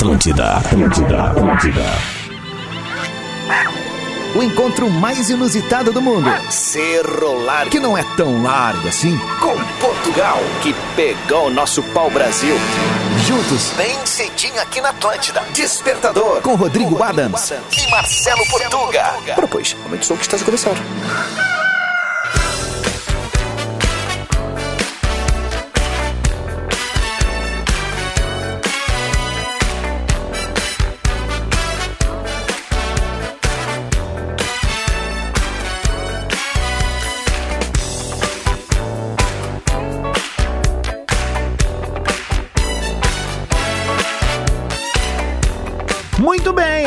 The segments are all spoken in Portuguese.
Atlântida, Atlântida, Atlântida. O encontro mais inusitado do mundo. Cerro Largo. Que não é tão largo assim. Com Portugal, que pegou o nosso pau-brasil. Juntos. Bem cedinho aqui na Atlântida. Despertador. Com Rodrigo, Com Rodrigo Adams. Adams. E Marcelo Portuga. Propôs. Aumente o som que está a começar.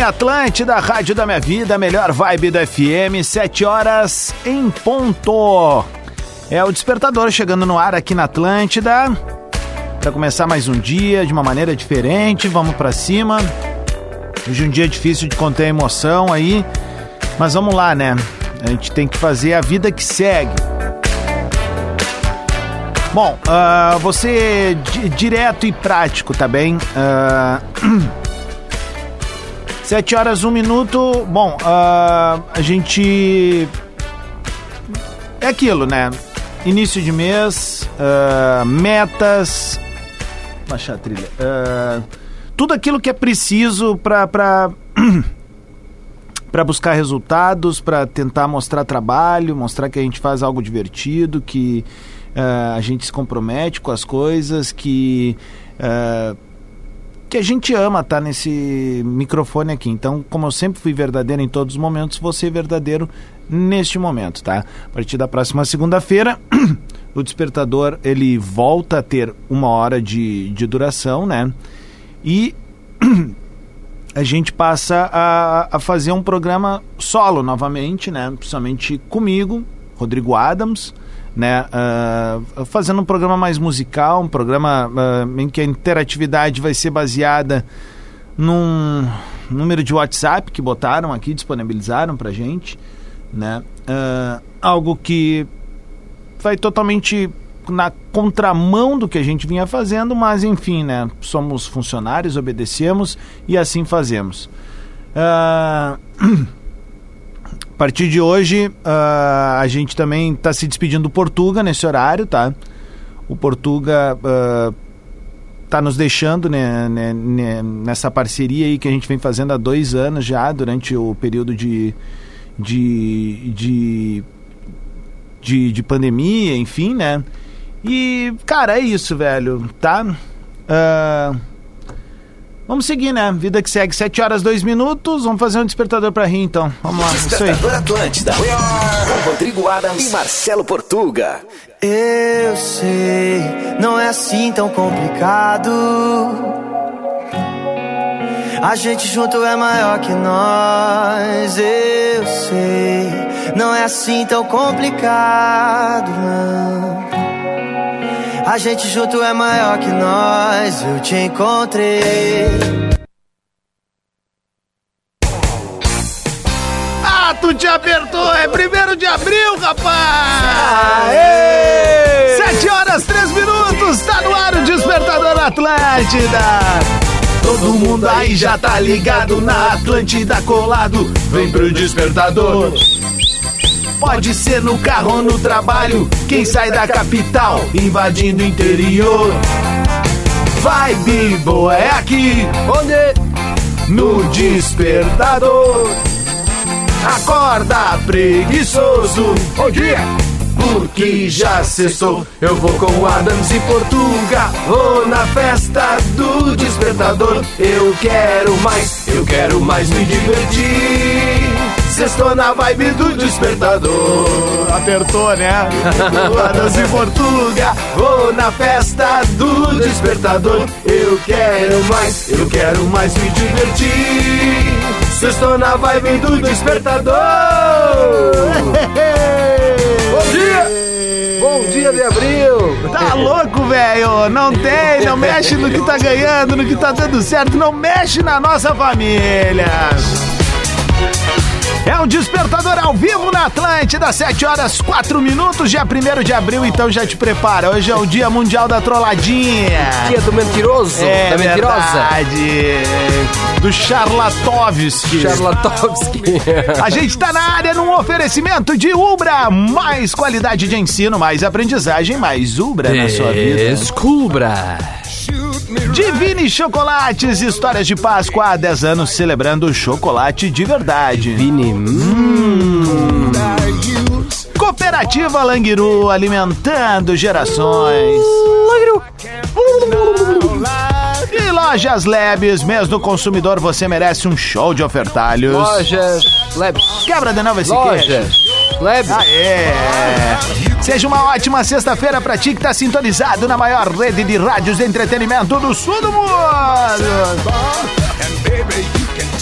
Atlântida, Rádio da Minha Vida, melhor vibe do FM, 7 horas em ponto. É o despertador chegando no ar aqui na Atlântida. Para começar mais um dia de uma maneira diferente, vamos para cima. Hoje é um dia difícil de conter a emoção aí, mas vamos lá, né? A gente tem que fazer a vida que segue. Bom, uh, você direto e prático, tá bem? Uh, 7 horas, 1 minuto. Bom, uh, a gente. É aquilo, né? Início de mês, uh, metas. Baixar a trilha. Uh, tudo aquilo que é preciso para. Pra... para buscar resultados, para tentar mostrar trabalho, mostrar que a gente faz algo divertido, que uh, a gente se compromete com as coisas, que uh, que a gente ama estar tá nesse microfone aqui. Então, como eu sempre fui verdadeiro em todos os momentos, vou ser verdadeiro neste momento, tá? A partir da próxima segunda-feira, o despertador ele volta a ter uma hora de, de duração, né? E a gente passa a, a fazer um programa solo novamente, né? Principalmente comigo, Rodrigo Adams, né? Uh, fazendo um programa mais musical, um programa uh, em que a interatividade vai ser baseada num número de WhatsApp que botaram aqui, disponibilizaram pra gente, né? Uh, algo que vai totalmente na contramão do que a gente vinha fazendo, mas enfim, né? Somos funcionários, obedecemos e assim fazemos. Uh... A partir de hoje, uh, a gente também está se despedindo do Portuga nesse horário, tá? O Portuga uh, tá nos deixando né, né, né, nessa parceria aí que a gente vem fazendo há dois anos já, durante o período de, de, de, de, de pandemia, enfim, né? E, cara, é isso, velho, tá? Uh, Vamos seguir, né? Vida que segue, 7 horas 2 minutos. Vamos fazer um despertador pra rir, então. Vamos lá, despertador isso aí. Atlântida. Com Rodrigo Adams e Marcelo Portuga. Eu sei, não é assim tão complicado. A gente junto é maior que nós. Eu sei, não é assim tão complicado, não. A gente junto é maior que nós, eu te encontrei. Ah, tu te apertou, é primeiro de abril, rapaz! Aê! Sete horas, três minutos, tá no ar o Despertador Atlântida. Todo mundo aí já tá ligado na Atlântida colado, vem pro Despertador. Pode ser no carro ou no trabalho, quem sai da capital, invadindo o interior. Vibe boa é aqui, onde? No despertador. Acorda preguiçoso, bom dia! Porque já cessou, eu vou com Adams e Portuga. Vou na festa do despertador. Eu quero mais, eu quero mais me divertir. Sextou na vibe do despertador. Apertou, né? Adams e Portuga. Vou na festa do despertador. Eu quero mais, eu quero mais me divertir. Sextou na vibe do despertador. Bom dia! Bom dia de abril! Tá louco, velho? Não tem, não mexe no que tá ganhando, no que tá dando certo, não mexe na nossa família! É um despertador ao vivo na Atlântida, 7 horas 4 minutos, dia 1 de abril, então já te prepara. Hoje é o Dia Mundial da Trolladinha. Dia do mentiroso, É da mentirosa. verdade. Do Charlatovski. Charlatovski. A gente tá na área num oferecimento de Ubra. Mais qualidade de ensino, mais aprendizagem, mais Ubra na sua vida. Descubra. Divine Chocolates, histórias de Páscoa há 10 anos celebrando chocolate de verdade. Vini. hum. Cooperativa Languiru, alimentando gerações. E Lojas Labs, mês do consumidor, você merece um show de ofertalhos. Lojas. Labs. Quebra de novo esse. Lojas. Labs. Aê! Seja uma ótima sexta-feira pra ti que tá sintonizado na maior rede de rádios de entretenimento do sul do mundo.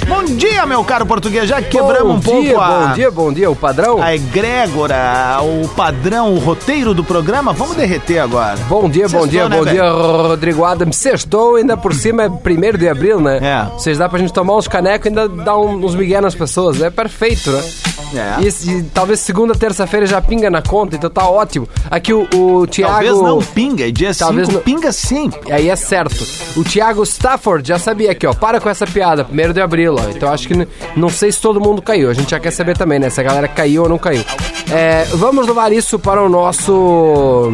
Bom dia, meu caro português. Já quebramos bom um pouco dia, a, Bom dia, bom dia. O padrão? a egrégora, o padrão, o roteiro do programa. Vamos derreter agora. Bom dia, bom dia, né, bom velho? dia, Rodrigo Adams. Sextou, ainda por cima é primeiro de abril, né? É. Vocês dá pra gente tomar uns canecos e ainda dar uns migué nas pessoas. É perfeito, né? É. E, e talvez segunda, terça-feira já pinga na conta, então tá ótimo. Aqui o, o Thiago... Talvez não pinga, e dia Talvez 5 não- pinga sim. Aí é certo. O Thiago Stafford já sabia aqui, ó. Para com essa piada, primeiro de abril, ó. Então acho que não sei se todo mundo caiu. A gente já quer saber também, né? Se a galera caiu ou não caiu. É, vamos levar isso para o nosso.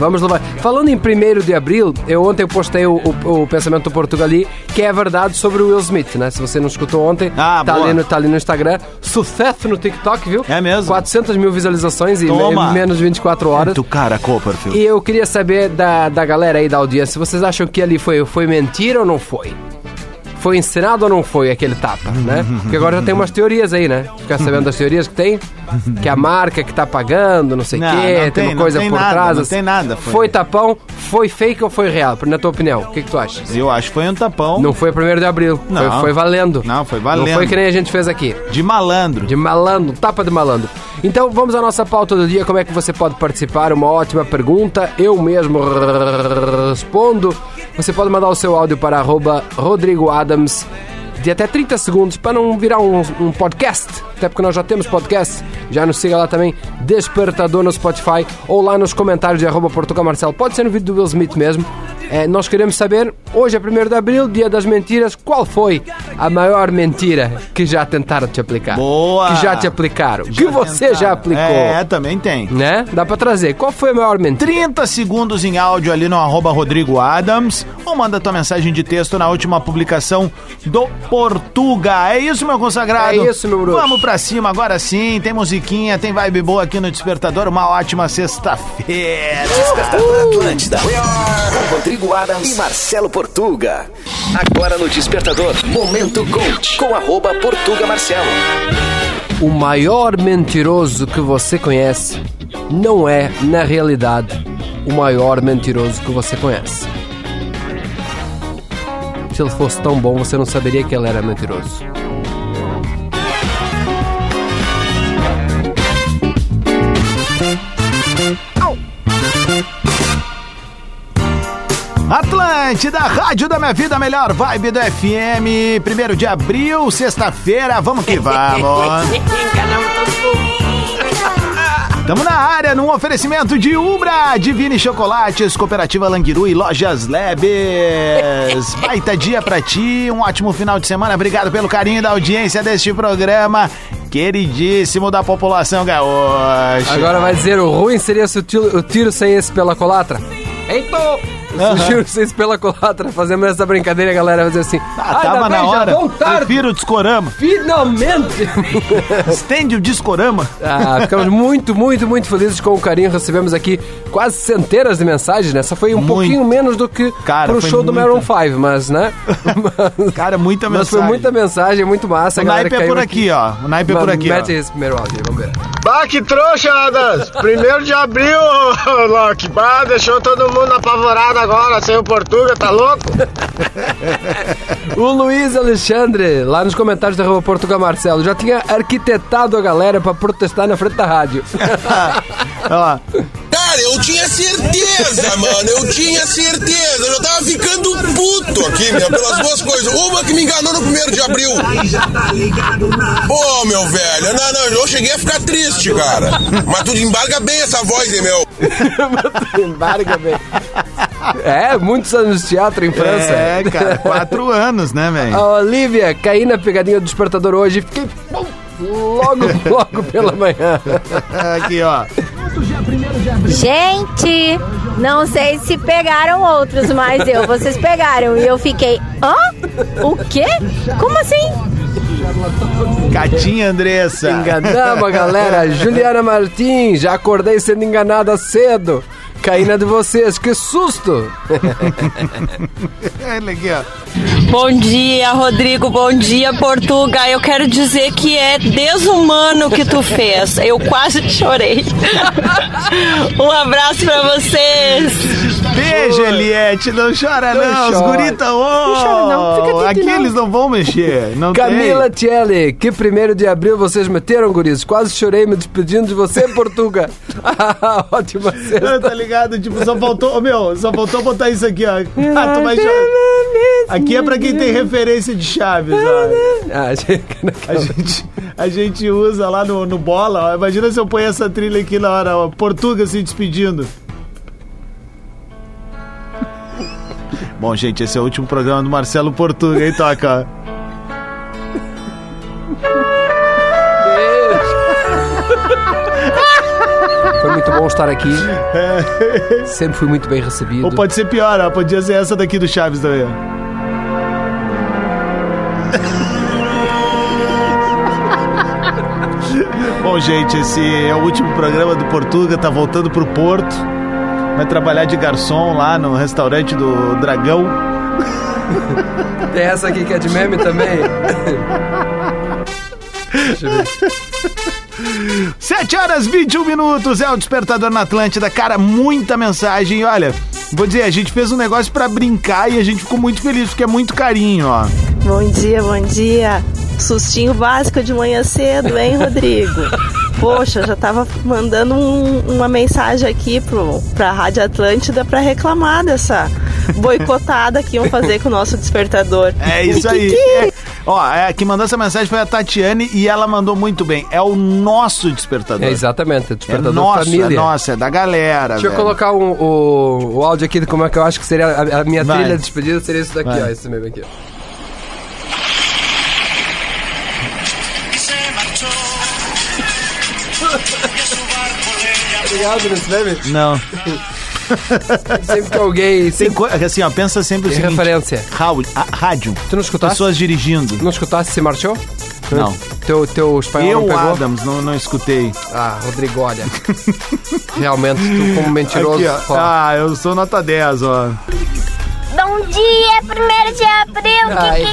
Vamos levar. Falando em 1 de abril, eu ontem postei o, o- o pensamento do Portugal ali, que é verdade sobre o Will Smith, né? Se você não escutou ontem, Ah, tá, boa. ali no, tá ali no Instagram. Sucesso no TikTok, viu? É mesmo? 400 mil visualizações em, Toma. em menos de 24 horas. Tu cara, Copperfield. E eu queria saber da, da galera aí da audiência, vocês acham que ali foi, foi mentira ou não foi? Foi ensinado ou não foi aquele tapa, né? Porque agora já tem umas teorias aí, né? Ficar sabendo das teorias que tem? Que a marca que tá pagando, não sei o quê, não tem, tem, uma coisa tem por nada, trás. não assim. tem nada, foi- Foi tapão, foi fake ou foi real? Na tua opinião, o que, que tu acha? Eu acho que foi um tapão Não foi 1 de abril, Não. foi, foi valendo. Não, foi valendo. Não foi que nem a gente fez aqui. de malandro. De malandro, tapa de malandro. Então vamos à nossa pauta do dia. Como é que você pode participar? Uma ótima pergunta. Eu mesmo respondo. Você pode mandar o seu áudio para arroba Rodrigo Adams de até 30 segundos para não virar um, um podcast. Até porque nós já temos podcast. Já nos siga lá também, Despertador no Spotify ou lá nos comentários de arroba Portugal Marcelo. Pode ser no vídeo do Will Smith mesmo. É, nós queremos saber, hoje é 1 de abril, dia das mentiras, qual foi a maior mentira que já tentaram te aplicar? Boa! Que já te aplicaram. que você tentaram. já aplicou. É, também tem. Né? Dá pra trazer. Qual foi a maior mentira? 30 segundos em áudio ali no arroba Rodrigo Adams ou manda tua mensagem de texto na última publicação do Portuga. É isso, meu consagrado? É isso, meu bruxo. Vamos pra cima agora sim. Tem musiquinha, tem vibe boa aqui no Despertador. Uma ótima sexta-feira. Despertador Atlântida. Com Rodrigo Adams e Marcelo Portuga. Agora no Despertador, Momento Coach. Com arroba Portuga Marcelo. O maior mentiroso que você conhece não é, na realidade, o maior mentiroso que você conhece. Se ele fosse tão bom, você não saberia que ele era mentiroso. Atlântida, Rádio da Minha Vida, melhor vibe do FM. Primeiro de abril, sexta-feira, vamos que vamos. Tamo na área, num oferecimento de Ubra, Divine Chocolates, Cooperativa Languiru e Lojas Lebes. Baita dia pra ti, um ótimo final de semana. Obrigado pelo carinho da audiência deste programa, queridíssimo da população gaúcha. Agora vai dizer, o ruim seria se o tiro, o tiro saísse pela colatra. Eita! Se o tiro saísse pela colatra, fazendo essa brincadeira, a galera vai dizer assim, Ah, "Ainda tava na hora. Prefiro o discorama. finalmente! Estende o discorama. Ah, ficamos muito, muito, muito felizes com o carinho. Recebemos aqui quase centenas de mensagens, né? Essa foi um Muito. pouquinho menos do que Cara, pro show do muita. Maroon 5, mas, né? Mas- Cara, muita Mas foi mensagem. muita mensagem, muito massa. O naipe é por aqui, ó. O naipe é por aqui, ó. Mete esse primeiro áudio, vamos ver. Bah, que trouxa, Adas! Primeiro de abril, Loki. Bah, deixou todo mundo apavorado agora, sem o Portuga, tá louco? O Luiz Alexandre, lá nos comentários da Rua Portugal Marcelo, já tinha arquitetado a galera pra protestar na frente da rádio. Olha lá. Cara, eu tinha certeza, mano. Eu tinha certeza. Eu já tava ficando puto aqui. meu, pelas duas coisas. Uma que me enganou no primeiro de abril. Pô, meu velho, não, não, eu cheguei a ficar triste, cara. Mas tu embarga bem essa voz, hein, meu? Embarga bem. É, muitos anos de teatro em França. É, cara, quatro anos, né, velho? Olivia, caí na pegadinha do despertador hoje e fiquei logo, logo pela manhã. Aqui, ó. Gente, não sei se pegaram outros, mas eu, vocês pegaram. E eu fiquei, hã? O quê? Como assim? Catinha Andressa. Enganamos a galera. Juliana Martins, já acordei sendo enganada cedo. Caí na de vocês, que susto! Olha aqui, ó. Bom dia, Rodrigo. Bom dia, Portuga. Eu quero dizer que é desumano o que tu fez. Eu quase chorei. um abraço pra vocês. Beijo, Eliette. Não chora, não. Não Os chora. guritas, ô. Não chora, não. Fica Aqui não. eles não vão mexer. Não Camila Tielli, que primeiro de abril vocês meteram, guris? Quase chorei me despedindo de você, Portuga. Ótima tem. sexta. Tá ligado? Tipo, só faltou. Meu, só faltou botar isso aqui, ó. Ah, tu vai chorar. Aqui é pra quem tem referência de Chaves, ó. Ah, A gente, a gente usa lá no, no bola. Ó. Imagina se eu ponho essa trilha aqui na hora, ó. Portuga se despedindo. Bom, gente, esse é o último programa do Marcelo Portuga, hein, Toca? Muito bom estar aqui. Sempre fui muito bem recebido. Ou pode ser pior, ó. Podia ser essa daqui do Chaves também. Bom, gente, esse é o último programa do Portuga, tá voltando pro Porto. Vai trabalhar de garçom lá no restaurante do Dragão. Tem essa aqui que é de meme também. Deixa eu ver. 7 horas 21 minutos é o despertador na Atlântida. Cara, muita mensagem. Olha, vou dizer, a gente fez um negócio pra brincar e a gente ficou muito feliz, porque é muito carinho, ó. Bom dia, bom dia. Sustinho básico de manhã cedo, hein, Rodrigo? Poxa, já tava mandando um- uma mensagem aqui pro, pra Rádio Atlântida pra reclamar dessa boicotada que iam fazer com o nosso despertador. É isso aí. É. Ó, é, quem mandou essa mensagem foi a Tatiane e ela mandou muito bem. É o nosso despertador. É exatamente, É despertador nosso, família. é nosso, é da galera. Deixa eu velho. colocar um- o, o áudio aqui de como é que eu acho que seria a, a minha Vai. trilha de despedida, seria isso daqui, Vai. ó, esse mesmo aqui. Obrigado. Não. Sempre que alguém. Tem Sempre coisa. Assim, ó, pensa sempre o tem seguinte: referência. Raul- a- rádio. Tu não escutaste? Pessoas dirigindo. Não escutaste se marchou? Não. Teu, teu espanhol Eu, não pegou? Adams, não, não escutei. Ah, Rodrigo, olha. Realmente, tu como mentiroso. Aqui. Ah, eu sou nota 10, ó. Bom dia, primeiro de abril. Ai.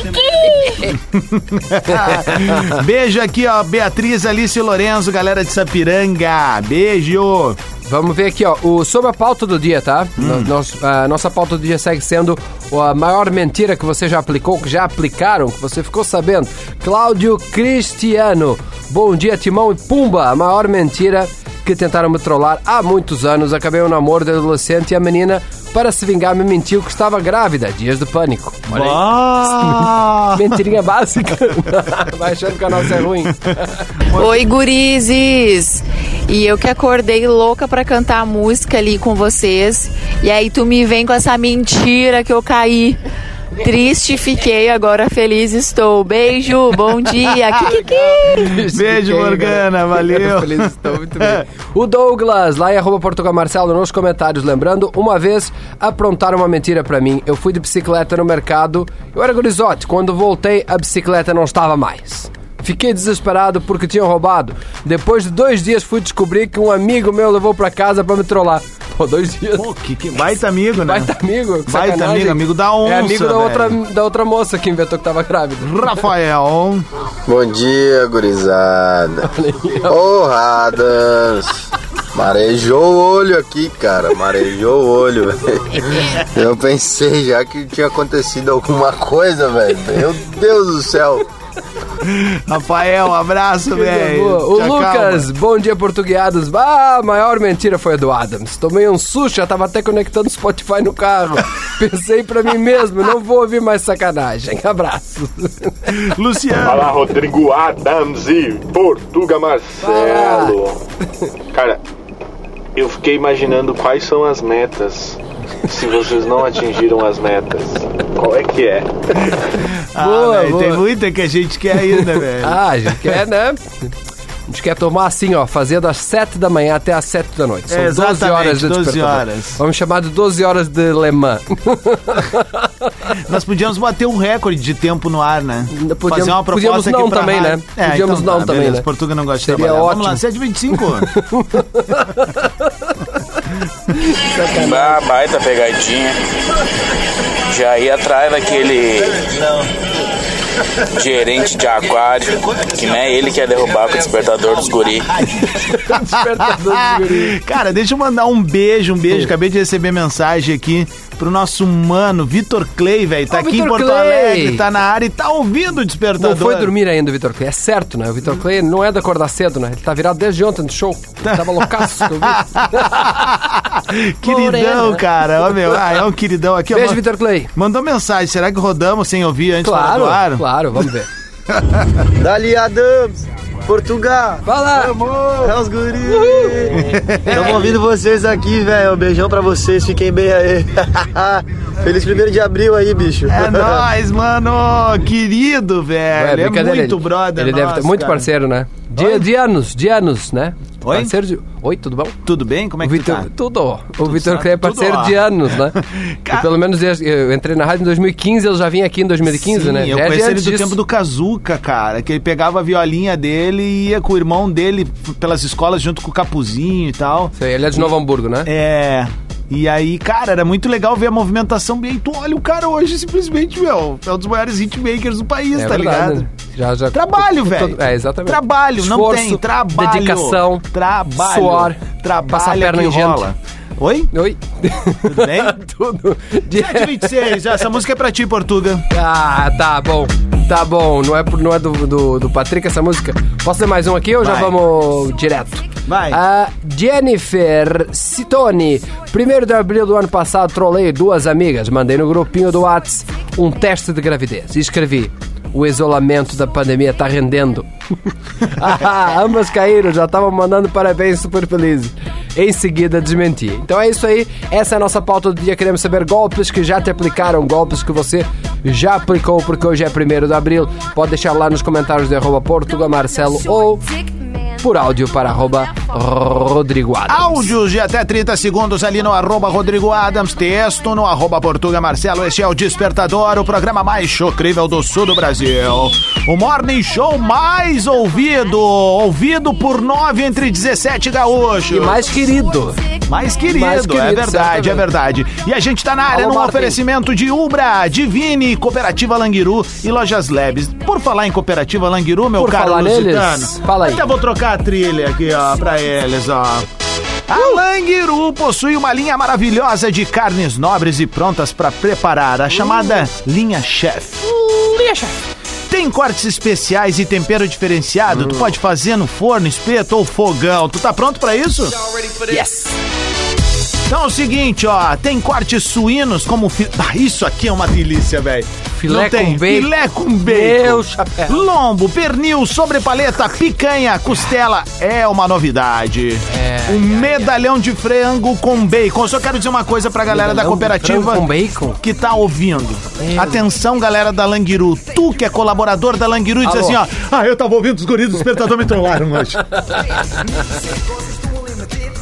Beijo aqui, ó. Beatriz, Alice Lorenzo, galera de Sapiranga. Beijo. Vamos ver aqui, ó. O, sobre a pauta do dia, tá? No- nos- a nossa pauta do dia segue sendo a maior mentira que você já aplicou, que já aplicaram, que você ficou sabendo. Cláudio Cristiano. Bom dia, Timão e Pumba. A maior mentira que tentaram me trollar há muitos anos. Acabei um namoro de adolescente e a menina, para se vingar, me mentiu que estava grávida. Dias de pânico. Olha aí. Mentirinha básica. Vai achando que a nossa é ruim. Oi, gurizes! E eu que acordei louca pra cantar a música ali com vocês. E aí tu me vem com essa mentira que eu caí. Triste fiquei, agora feliz estou. Beijo, bom dia. Kikiki. Beijo, Morgana, valeu. Feliz, estou muito bem. O Douglas, lá em arroba Portugal Marcelo, nos comentários, lembrando, uma vez aprontaram uma mentira pra mim. Eu fui de bicicleta no mercado, eu era gurizote. Quando voltei, a bicicleta não estava mais. Fiquei desesperado porque tinham roubado. Depois de dois dias fui descobrir que um amigo meu levou pra casa pra me trollar. Pô, dois dias. Pô, que, que baita amigo, né? Baita amigo. Baita amigo, amigo da onça, É amigo da velho. outra, da outra moça que inventou que tava grávida. Rafael. Bom dia, gurizada. Porradas. Marejou o olho aqui, cara. Marejou o olho, velho. Eu pensei já que tinha acontecido alguma coisa, velho. Meu Deus do céu. Rafael, um abraço, velho. O. Lucas, bom dia, portugueados. Ah, a maior mentira foi a do Adams. Tomei um sushi, já tava até conectando o Spotify no carro. Pensei pra mim mesmo, não vou ouvir mais sacanagem. Abraço. Luciano. Fala, Rodrigo Adams e Portuga Marcelo. Cara, eu fiquei imaginando quais são as metas. Se vocês não atingiram as metas, qual é que é? Ah, Boa, velho, tem boa. muita que a gente quer ainda, velho. Ah, a gente quer, né? A gente quer tomar assim, ó, fazer das 7 da manhã até as 7 da noite. São É, 12 exatamente, horas de 12 despertador. horas. Vamos chamar de 12 horas de Le Mans. Nós podíamos bater um recorde de tempo no ar, né? Podíamos- Fazer uma proposta podíamos aqui não pra também, rádio. né? Podíamos não também, beleza. né? Portuga não gosta de Seria trabalhar. Vamos lá, ótimo. 7h25. Bah, baita pegadinha. Já ia atrás daquele gerente de aquário, que não é ele que ia derrubar com o despertador dos guri. Cara, deixa eu mandar um beijo, um beijo. Acabei de receber mensagem aqui pro nosso mano, Vitor Clay, velho. Tá Ô, aqui Vitor em Porto Clay. Alegre, tá na área e tá ouvindo o despertador. Não foi dormir ainda o Vitor Clay. É certo, né? O Vitor Clay não é de acordar cedo, né? Ele tá virado desde ontem no show. Tava loucaço. que eu vi. Queridão, Morena. cara. Ó, meu, ah, é um queridão aqui. ó. Beijo, Vitor Clay. Mandou mensagem. Será que rodamos sem ouvir antes Claro, do ar? claro, vamos ver. Dali Adams, Portugal. Fala! É os guri. Estamos ouvindo vocês aqui, velho. Um beijão pra vocês, fiquem bem aí. Feliz primeiro de abril aí, bicho. É nóis, mano. Querido, velho. É, brincadeira, muito ele- brother. Ele deve nosso, ter muito cara. parceiro, né? De, de anos, de anos, né? Oi? Parceiro de... Oi, tudo bom? Tudo bem? Como é que Vitor, tá? tudo. O Vitor? Clay é parceiro ó. de anos, né? E pelo menos eu entrei na rádio em 2015, ele já vinha aqui em 2015, Sim, né? eu Já é conheci ele do disso. tempo do Kazuca, cara. Que ele pegava a violinha dele e ia com o irmão dele pelas escolas junto com o Capuzinho e tal. Sei, Ele é de Novo Hamburgo, né? É. E aí, cara, era muito legal ver a movimentação bem. Tu olha o cara hoje, simplesmente, meu, é um dos maiores hitmakers do país, É tá verdade. ligado? Já, já, Trabalho, velho. É, exatamente. Trabalho, não Esforço, tem. Trabalho. Dedicação, Trabalho. suor, Trabalho passar a perna que em rola. Oi? Oi? Tudo bem? Tudo. 726, essa música é pra ti, Portuga. Ah, tá bom. Tá bom. Não é, não é do, do, do Patrick essa música? Posso ter mais um aqui ou já Vai. vamos direto? Vai. A Jennifer Citoni. Primeiro de abril do ano passado, trolei duas amigas. Mandei no grupinho do Whats um teste de gravidez. E escrevi. O isolamento da pandemia tá rendendo. Ah, ambas caíram, já estavam mandando parabéns super felizes. Em seguida desmenti. Então é isso aí, essa é a nossa pauta do dia. Queremos saber golpes que já te aplicaram, golpes que você já aplicou, porque hoje é 1 de abril. Pode deixar lá nos comentários de arroba Marcelo ou por áudio para arroba Rodrigo Adams. Áudios de até 30 segundos ali no arroba Rodrigo Adams, texto no arroba Portuga Marcelo. Este é o Despertador, o programa mais chocrível do sul do Brasil. O morning show mais ouvido, ouvido por nove entre 17 gaúchos. E mais querido. Mais querido, Mais querido, é verdade, certamente. é verdade. E a gente tá na área Alô, Martin. oferecimento de Ubra, Divine, Cooperativa Languiru e Lojas Labs. Por falar em Cooperativa Languiru, meu Por caro falar neles, Lusitano, fala aí. até vou trocar a trilha aqui, ó, pra eles, ó. A Languiru possui uma linha maravilhosa de carnes nobres e prontas pra preparar, a chamada linha chef. Linha chef. Tem cortes especiais e tempero diferenciado, tu pode fazer no forno, espeto ou fogão. Tu tá pronto pra isso? Yes. Então é o seguinte, ó, tem cortes suínos como fi... ah, isso aqui é uma delícia, velho. Filé Não tem com bacon. filé com bacon. Meu chapéu. Lombo, pernil, sobrepaleta, picanha, costela é uma novidade. É, um medalhão de frango com bacon. Eu só quero dizer uma coisa pra galera da Medalhão de cooperativa frango com bacon? que tá ouvindo. Atenção, galera da Languiru. Tu que é colaborador da Languiru e diz assim, ó. Ah, eu tava ouvindo os guris do despertador me trollaram hoje.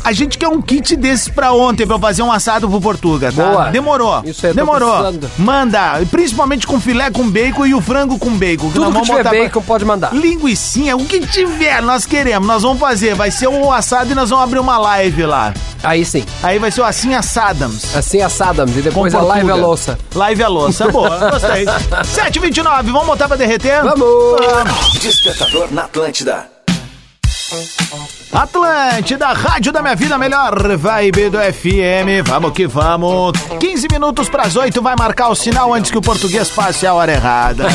A gente quer um kit desses pra ontem pra eu fazer um assado pro Portuga, tá? Boa. Demorou. Isso aí, Demorou. precisando. Manda, principalmente com filé com bacon e o frango com bacon. Tudo nós que vamos tiver botar pra- bacon pode mandar. Linguicinha, o que tiver, nós queremos. Nós vamos fazer. Vai ser o assado e nós vamos abrir uma live lá. Aí sim. Aí vai ser o assim assadams. Assim assadams. E depois a live é Portuga. louça. Live a louça. Boa, gostei. 7h29, vamos botar pra derreter? Vamos! Despertador na Atlântida. Atlântida, rádio da minha vida, melhor vibe do FM. Vamos que vamos. 15 minutos pras 8 vai marcar o sinal antes que o português passe a hora errada.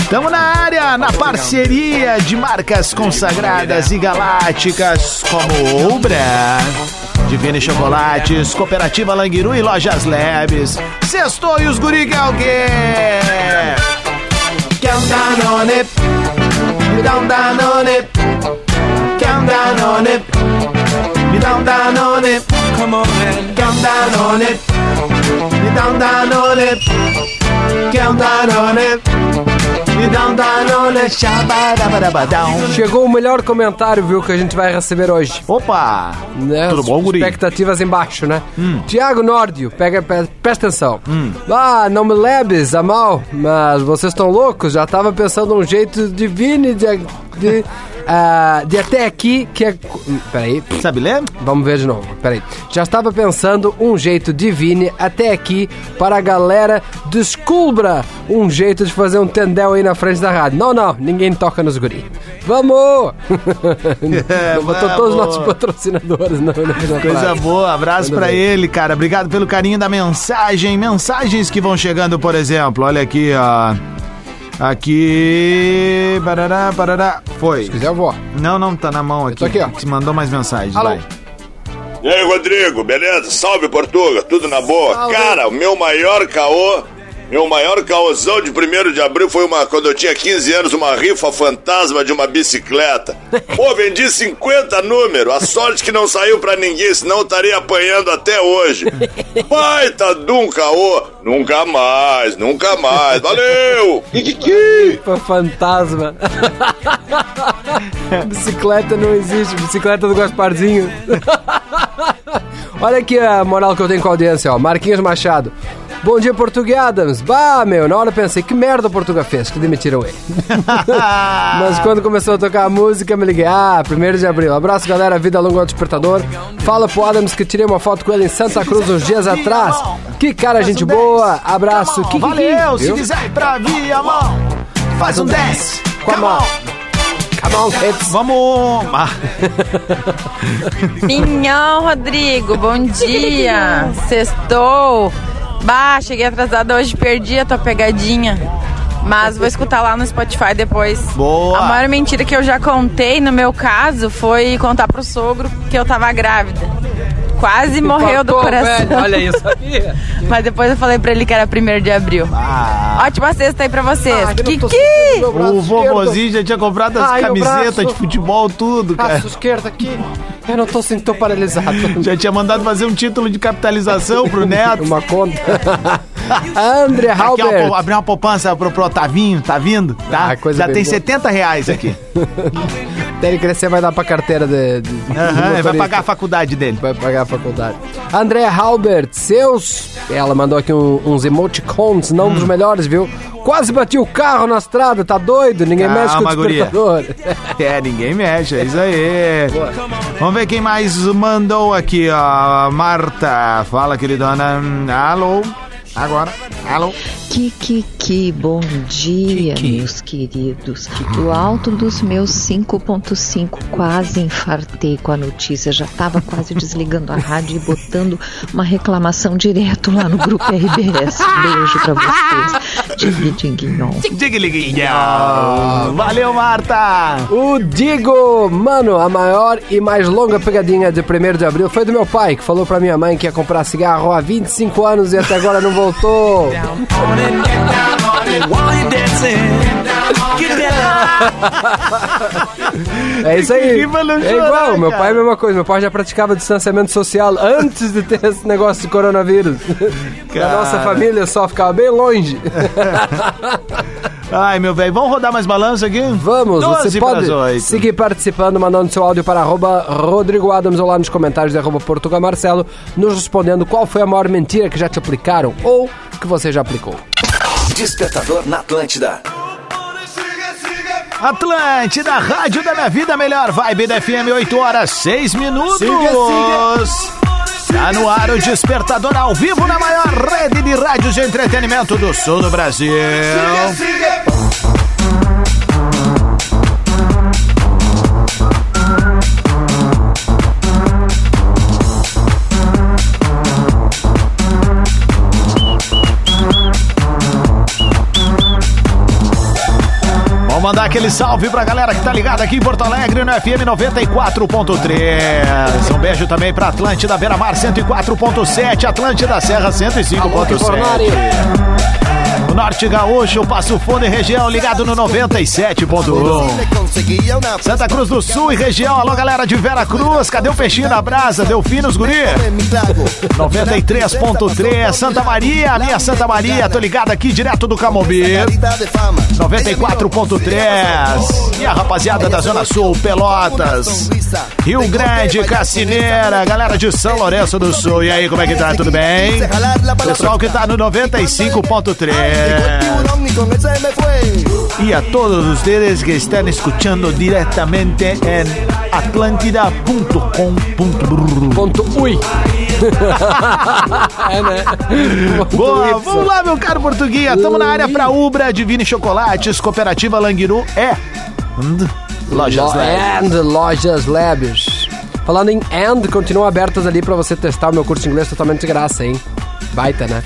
Estamos na área, na parceria de marcas consagradas e galácticas como Ubra, Divine Chocolates, Cooperativa Languiru e Lojas Leves. Sextou e os guri que é o quê? Quer um Danone? Me dá um Danone. Quer um Danone? Me dá um Danone. Come on, man. Quer um Danone? Me dá um Danone. Quer um Danone? Me dá um Danone. Shabadabadabadão. Chegou o melhor comentário, viu, que a gente vai receber hoje. Opa! Né? Tudo bom, guri? Expectativas embaixo, né? Hum. Tiago Nórdio, pega, pe- presta atenção. Ah, não me leves a mal, mas vocês estão loucos? Já tava pensando um jeito divino de, de, ah, de até aqui que é... Hum, Peraí. Sabe ler? Vamos ver de novo, peraí. Já estava pensando um jeito divine até aqui para a galera descubra um jeito de fazer um tendel aí na frente da rádio. Não, não, ninguém toca nos guri. Vamos! Botou todos os nossos patrocinadores na, na Coisa frase. boa, abraço bem. ele, cara. Obrigado pelo carinho da mensagem. Mensagens que vão chegando, por exemplo. Olha aqui, ó. Aqui. Barará, barará. Foi. Se quiser, eu vou. Não, não, tá na mão aqui. aqui, ó. Te mandou mais mensagens, Alô? vai. E aí, Rodrigo, beleza? Salve, Portuga, tudo na boa? Salve. Cara, o meu maior caô, meu maior caôzão de 1 de abril foi uma, quando eu tinha 15 anos, uma rifa fantasma de uma bicicleta. Pô, vendi 50 números, a sorte que não saiu pra ninguém, senão eu estaria apanhando até hoje. Baita de um caô, nunca mais, nunca mais, valeu! Kikiki! Rifa fantasma. bicicleta não existe, bicicleta do Gasparzinho. Olha aqui a moral que eu tenho com a audiência, ó. Marquinhos Machado. Bom dia, Português Adams. Bah, meu, na hora eu pensei, que merda o Portuga fez, que demitiram ele. Mas quando começou a tocar a música, me liguei. Ah, 1 de abril. Abraço, galera. Vida longa ao despertador. Fala pro Adams que tirei uma foto com ele em Santa Cruz uns dias atrás. Que cara, gente boa. Abraço. Que, que, que, Valeu, se quiser ir pra via mão, faz um dance. Com a mão. Come on, kids. Vamos. Ah, Pinhão, Rodrigo, bom dia. Sextou. Bah, cheguei atrasada hoje, perdi a tua pegadinha. Mas vou escutar lá no Spotify depois. Boa. A maior mentira que eu já contei, no meu caso, foi contar pro sogro que eu tava grávida. Quase morreu do coração. velho. Olha isso, sabia? Mas depois eu falei pra ele que era 1 de abril. Ah. Ótima sexta aí pra vocês. Ah, Kiki! o vovozinho já tinha comprado as Ai, camisetas de futebol, tudo, cara. Braço esquerdo aqui. Eu não tô sentindo paralisado. Já tinha mandado fazer um título de capitalização pro neto. Uma conta. André Aqui, ó, Halbert. pô, abrir uma poupança pro, pro Otavinho, tá vindo? Tá? Ah, coisa Já tem boa. 70 reais aqui. Ele crescer vai dar pra carteira de, de, ele vai pagar a faculdade dele. Vai pagar a faculdade. André Halbert, seus. Ela mandou aqui um- uns emoticons, não Hum. dos melhores, viu? Quase bati o carro na estrada, tá doido? Ninguém mexe com o Calma, despertador. É, ninguém mexe, é isso aí. Vamos ver quem mais mandou aqui, ó. Marta, fala, queridona. Alô? Agora. Alô? Kikiki, bom dia, meus queridos. Do alto dos meus 5.5, quase infartei com a notícia. Já estava quase desligando a rádio e botando uma reclamação direto lá no grupo RBS. Beijo pra vocês. Digui, diguinhon. Digliguinho. Valeu, Marta. O Digo, mano, a maior e mais longa pegadinha de 1 de abril foi do meu pai, que falou pra minha mãe que ia comprar cigarro há 25 anos e até agora não voltou. É isso aí. Que pra não É chorar, igual, meu pai é a mesma coisa. Meu pai já praticava distanciamento social antes de ter esse negócio de coronavírus. Cara. A nossa família só ficava bem longe. Ai, meu velho, vamos rodar mais balanço aqui? Vamos, 12 você pode seguir participando, mandando seu áudio para arroba Rodrigo Adams ou lá nos comentários de arroba Portugal Marcelo, nos respondendo qual foi a maior mentira que já te aplicaram ou que você já aplicou. Despertador na Atlântida. Atlântida, Rádio da Minha Vida, melhor vibe da FM, 8 horas 6 minutos. Tá no ar o Despertador ao vivo na maior rede de rádios de entretenimento do sul do Brasil. Mandar aquele salve pra galera que tá ligada aqui em Porto Alegre no FM 94.3. Um beijo também pra Atlântida Beira Mar 104.7, Atlântida Serra 105.7. Norte Gaúcho, Passo Fundo e região ligado no 97.1. Santa Cruz do Sul e região, alô galera de Vera Cruz, cadê o peixinho da brasa? Delfinos Guri? 93.3, Santa Maria, minha Santa Maria, tô ligado aqui direto do Camobi. 94.3. E a rapaziada da Zona Sul, Pelotas, Rio Grande, Cassineira, galera de São Lourenço do Sul. E aí, como é que tá? Tudo bem? Pessoal que tá no 95.3. E a todos ustedes que están escuchando directamente en ui. é, né? Boa, vamos lá, meu caro Portuguinha. Tamo na área pra Ubra, Divine Chocolates, Cooperativa Languiru é. And Lojas Lo- Labs. And Lojas Labs. Falando em and, continuam abertas ali pra você testar o meu curso de inglês totalmente de graça, hein? Baita, né?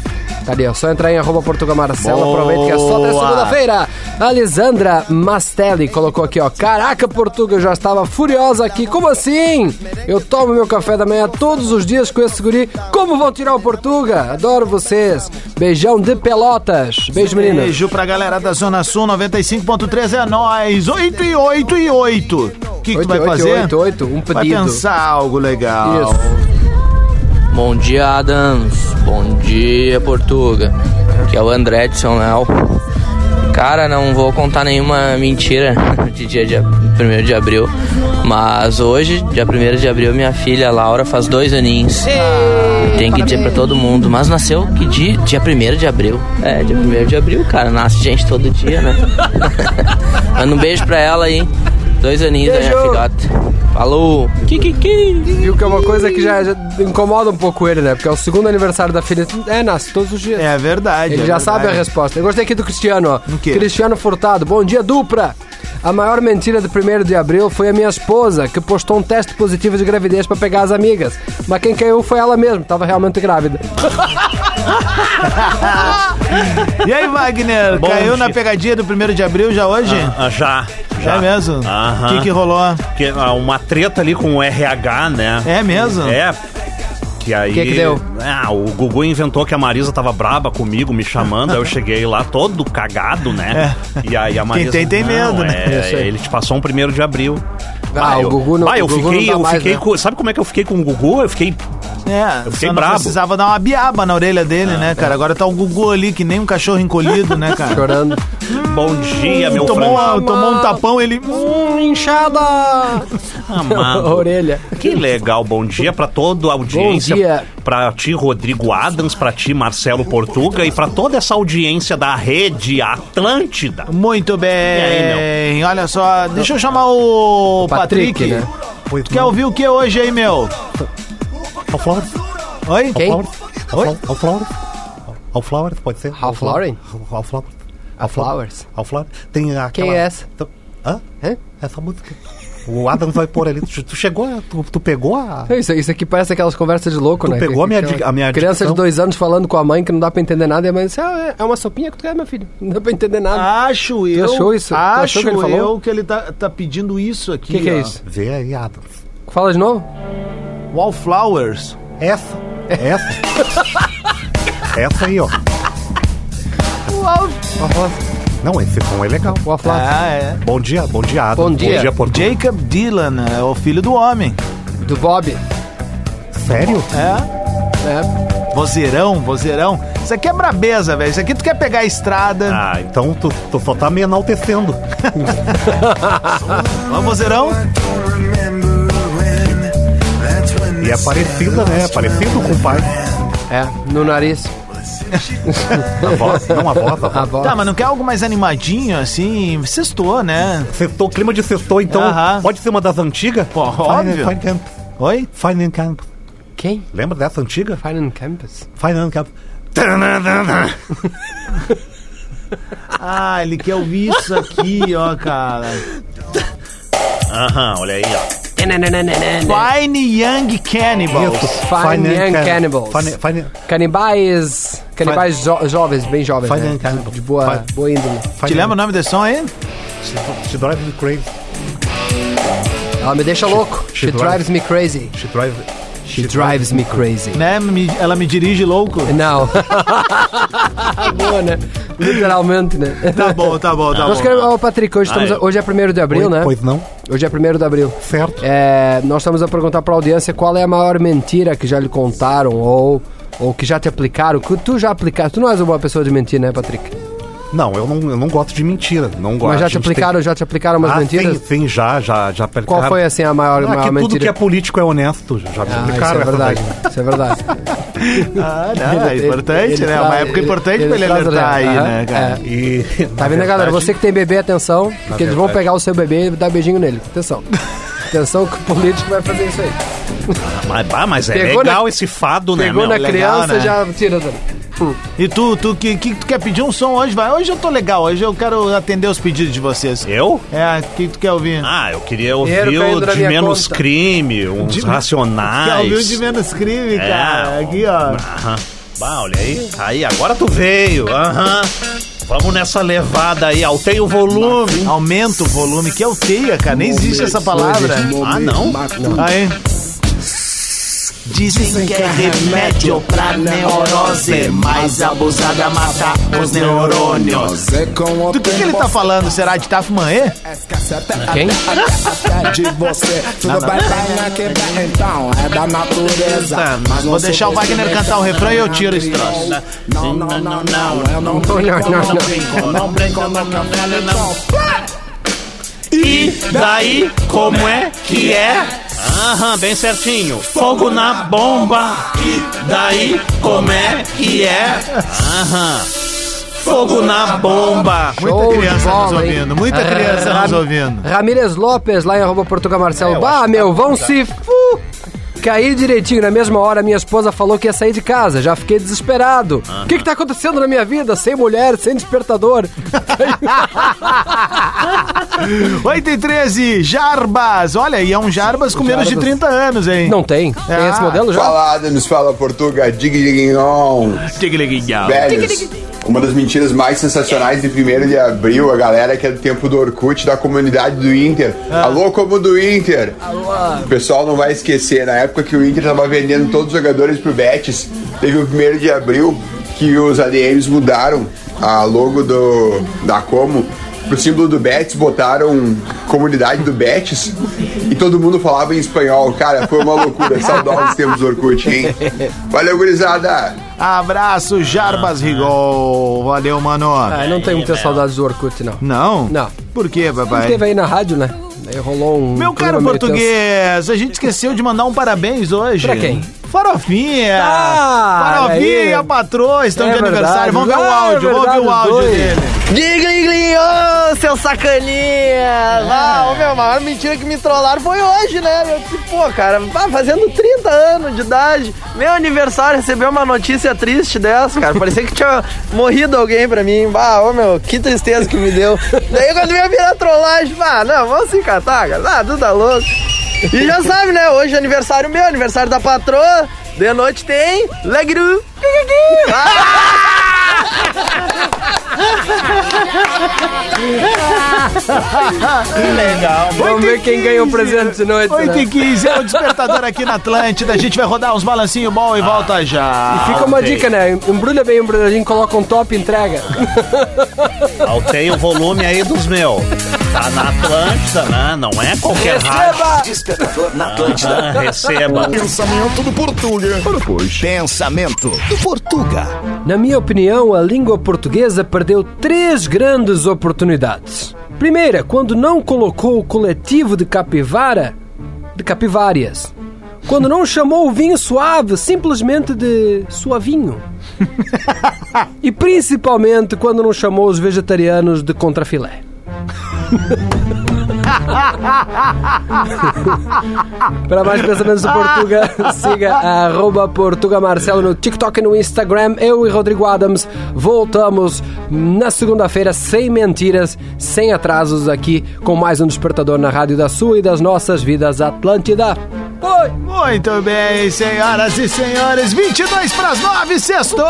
Cadê? É só entrar em arroba Portugal Marcelo. Boa. Aproveita que é só até segunda-feira. A Lisandra Mastelli colocou aqui, ó. Caraca, Portugal, eu já estava furiosa aqui. Como assim? Eu tomo meu café da manhã todos os dias com esse guri. Como vão tirar o Portuga? Adoro vocês. Beijão de pelotas. Beijo, meninas. Beijo pra galera da Zona Sul, 95.3 é nóis. 8 e 8 e 8. O que, que tu vai Oito, oito, fazer? oito, oito, um Vai pedido. pensar algo legal. Isso. Bom dia, Adams. Bom dia, Portuga. Aqui é o André de São Léo. Cara, não vou contar nenhuma mentira de dia de 1 de abril. Mas hoje, dia 1 de abril, minha filha Laura faz dois aninhos. Tem que dizer pra todo mundo. Mas nasceu que dia? Dia 1 de abril. É, dia 1 de abril, cara. Nasce gente todo dia, né? Manda um beijo pra ela aí. Dois aninhos da minha filhota. Falou! Kikiki! Viu que é uma coisa que já, já incomoda um pouco ele, né? Porque é o segundo aniversário da filha. É, nasce todos os dias. É verdade. Ele é já verdade. sabe a resposta. Eu gostei aqui do Cristiano, ó. quê? Cristiano Furtado. Bom dia, dupla! A maior mentira do 1 de abril foi a minha esposa, que postou um teste positivo de gravidez pra pegar as amigas. Mas quem caiu foi ela mesma, tava realmente grávida. E aí, Wagner? Bom caiu na pegadinha do 1 de abril já hoje? Ah, já, já. É mesmo? O que, que rolou? Que, ah, uma treta ali com o RH, né? É mesmo? É. Que aí. Que que deu? Ah, o Gugu inventou que a Marisa tava braba comigo, me chamando. aí eu cheguei lá todo cagado, né? E aí a Marisa. tem, tem "Não, medo, né?" É, Isso aí. ele te passou um primeiro de abril. Ah, o eu, Gugu não- bah, eu o Gugu fiquei, eu mais, fiquei né? com, sabe como é que eu fiquei com o Gugu? Eu fiquei É, Eu fiquei só não brabo. precisava dar uma biaba na orelha dele, Ah, né, cara? Agora tá um Gugu ali que nem um cachorro encolhido, né, cara? Chorando. bom dia, meu tomou, frango. uma- tomou um tapão, ele. Hum, inchada! Amado. A orelha. Que legal, bom dia pra toda a audiência. Bom dia. Pra ti, Rodrigo Adams, pra ti, Marcelo Portuga e pra toda essa audiência da rede Atlântida. Muito bem. aí, Olha só, deixa eu chamar o Patrick. Patrick, né? Tu quer ouvir o que hoje aí, meu? Ao Flowers? Oi? Quem? Ao Flowers? Ao Flowers? Ao Flowers, pode ser? Ao Flowers? Ao Flowers. A Flowers. Ao Flowers. Tem aquela... Quem é essa? Hã? Hã? Essa música. O Adams vai pôr ali. Tu, tu chegou, a- tu, tu pegou a... Isso, isso aqui parece aquelas conversas de louco, Tu né? pegou a minha Aquela dic- a minha Criança dicção? de dois anos falando com a mãe que não dá pra entender nada e a mãe disse: ah, é- é uma sopinha que tu quer, meu filho. Não dá pra entender nada. Acho eu. achou isso? Tu Acho achou que ele falou? eu que ele tá, tá pedindo isso O aqui. que, que é isso? Vê aí, Adams. Fala de novo? Wallflowers. Essa. Essa. Essa aí, ó. Não, esse som é legal. O Flávio. Ah, é. Bom dia, bom dia, Adams. Bom dia. Bom dia, Portugal. Jacob Dylan é o filho do homem. Do Bob. Sério? É. É. Vozeirão, vozeirão. Isso aqui é brabeza, velho. Isso aqui tu quer pegar a estrada. Ah, então tu, tu só tá me enaltecendo. Ó, vozeirão. E é parecida, né? É parecido com o pai. É, no nariz. A voz, não a voz, a. Tá, mas não quer algo mais animadinho, assim? Sextou, né? Sextou, clima de sextou, então Aham. pode ser uma das antigas? Pô, óbvio. Fine Camp. Oi? Fine Camp. Quem? Lembra dessa antiga? Fine Campus. Fine Camp. Ah, ele quer ouvir isso aqui, ó, cara. Aham, olha aí, ó. Fine Young Cannibals. Isso, Fine Young. Cannibals. Fine, fine, Canibais. Canibais jo- jovens, bem jovens, Find né? and Cannibal. De boa, boa índole. Te lembra o nome desse som aí? She, drives me crazy. Ela me deixa louco. She, She drives drives- me crazy. She drives... She drives me crazy. Né? Me- ela me dirige louco. Não. Boa, né? Literalmente, né? Tá bom, tá bom, tá Nós bom. queremos, ô, Patrick, hoje, estamos, é. hoje é 1 de abril, né? pois não. Hoje é 1 de abril. Certo. É, nós estamos a perguntar para a audiência qual é a maior mentira que já lhe contaram ou, ou que já te aplicaram. Que tu já aplicaste. Tu não és uma boa pessoa de mentir, né, Patrick? Não, eu não, eu não gosto de mentira. Não gosto. Mas já te gente tem- aplicaram, já te aplicaram umas ah, mentiras? Tem, tem, já, já, já aplicaram. Qual foi, assim, a maior- ah, maior que tudo mentira? que é político é honesto. Já me Ah, isso aplicaram é essa verdade. daí. Isso é verdade. Ah, não, é importante, ele né? Uma traz- época importante ele pra ele alertar aí, né, cara? é. E, Tá vendo, galera? Você que tem bebê, atenção, porque eles vão verdade. pegar o seu bebê e dar beijinho nele. Atenção. Atenção que o político vai fazer isso aí. Mas, bah, mas é Pegou legal na- esse fado, né, Pegou meu? na Legal, criança, né? já tira dali. E tu, tu que, que tu quer pedir um som hoje? Vai. Hoje eu tô legal, hoje eu quero atender os pedidos de vocês. Eu? É, o que tu quer ouvir? Ah, eu queria ouvir o de menos conta. crime, uns De- racionais. Quer ouvir o de menos crime, É, cara? Aqui, ó. Aham. Bah, olha aí. Aí, agora tu veio. Aham. Vamos nessa levada aí. Altei o volume. Aumenta o volume, que é o teia, cara. Nem existe essa palavra. Ah, não? Aí. Dizem que é remédio pra neurose, mas abusada mata os neurônios. Do que, que ele tá falando? Será de Taf Manê? Quem? de você. Tudo vai pra quebrar, então é da natureza. Mas Vou deixar o Wagner cantar o refrão e eu tiro esse troço. Não, não, não, não, eu não Não, brinco, não, não, não. brinco, não brinco, não brinco, não. E daí, como é que é? Aham, bem certinho. Fogo na bomba. E daí, como é que é? Aham. Fogo na bomba. Muita Show de criança bola, nos hein? ouvindo, muita criança Ram- nos ouvindo. Ramírez Lopes, lá em arroba Portugal Marcelo. bah, meu, vão se fu... Cair direitinho. Na mesma hora, minha esposa falou que ia sair de casa. Já fiquei desesperado. O que que tá acontecendo na minha vida? Sem mulher, sem despertador. 8 e 13, Jarbas. Olha, e é um Jarbas com menos de Jarbas. 30 anos, hein? Não tem. Tem Ah. esse modelo já? Fala, Adams, fala Portuga, diglignon. Velhos, uma das mentiras mais sensacionais de 1 de abril, a galera que é do tempo do Orkut, da comunidade do Inter. Alô, como do Inter? O pessoal não vai esquecer, na época que o Inter tava vendendo todos os jogadores pro Betis, teve o 1 de abril que os ADMs mudaram a logo do, da Como pro símbolo do Betis, botaram comunidade do Betis e todo mundo falava em espanhol. Cara, foi uma loucura. Saudosos tempos do Orkut, hein? Valeu, gurizada! Abraço, Jarbas Rigol. Valeu, mano. Ah, não tenho muitas saudades do Orkut, não. Não? Não. Por quê, papai? teve aí na rádio, né? Aí rolou um. Meu caro português, a gente esqueceu de mandar um parabéns hoje. Pra quem? Farofinha! Ah, Farofinha patroa estão É de aniversário. verdade. Vamos ver o Ah, é áudio, vamos ver o áudio dois. dele. Digligli, ô, seu sacaninha! Ah, ô, meu, a maior mentira que me trollaram foi hoje, né? Eu disse, pô, cara, fazendo 30 anos de idade, meu aniversário, recebeu uma notícia triste dessa, cara. Parecia que tinha morrido alguém pra mim. Ah, ô, meu, que tristeza que me deu. Daí quando veio virar trollagem, ah, não, vamos se catar, cara. Ah, tu tá louco. E já sabe, né? Hoje é aniversário meu, aniversário da patroa. De noite tem Legru. Legal. Vamos ver quem ganhou o presente de noite. 8 né? e 15 é o despertador aqui na Atlântida. A gente vai rodar uns balancinho bom e volta já. E fica uma dica, né? Embrulha bem embrulhadinho, coloca um top e entrega. Altei o volume aí dos meus. Tá na Atlântida, né? Não é qualquer rádio. Despertador na Atlântida. Ah, receba. Pensamento do Portuga. Pensamento do Portuga. Na minha opinião, a língua portuguesa perdeu três grandes oportunidades. Primeira, quando não colocou o coletivo de capivara de capivárias. Quando não chamou o vinho suave simplesmente de suavinho. e principalmente quando não chamou os vegetarianos de contrafilé. Para mais pensamentos do Portuga, siga a arroba Portuga Marcelo no TikTok e no Instagram. Eu e Rodrigo Adams voltamos na segunda-feira sem mentiras, sem atrasos aqui com mais um despertador na rádio da sua e das nossas vidas Atlântida. Oi. Muito bem, senhoras e senhores, 22 para as 9, sextou!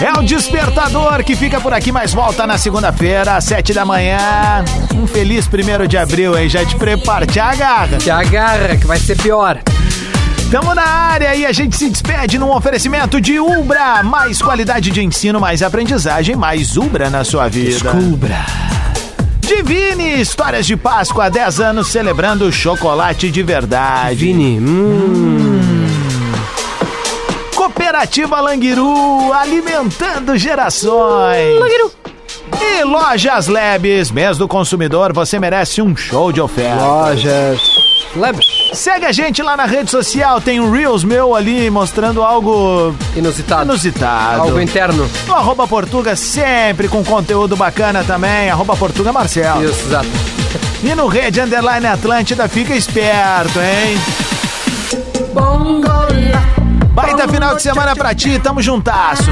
É o despertador que fica por aqui, mas volta na segunda-feira, às 7 da manhã. Um feliz primeiro de abril, hein? Já te prepara, te agarra. Te agarra, que vai ser pior. Tamo na área e a gente se despede num oferecimento de Ubra. Mais qualidade de ensino, mais aprendizagem, mais Ubra na sua vida. Descubra. Divine, histórias de Páscoa, 10 anos celebrando chocolate de verdade. Vini, hum. Cooperativa Languiru, alimentando gerações. Languiru. E Lojas Labs, mês do consumidor, você merece um show de oferta. Lojas Labs. Segue a gente lá na rede social, tem um Reels meu ali mostrando algo Inusitado. inusitado. Algo interno. No arroba Portuga sempre com conteúdo bacana também, arroba Portuga Marcel. Isso, exato. E no Rede Underline Atlântida, fica esperto, hein? Baita final de semana pra ti, tamo juntasso.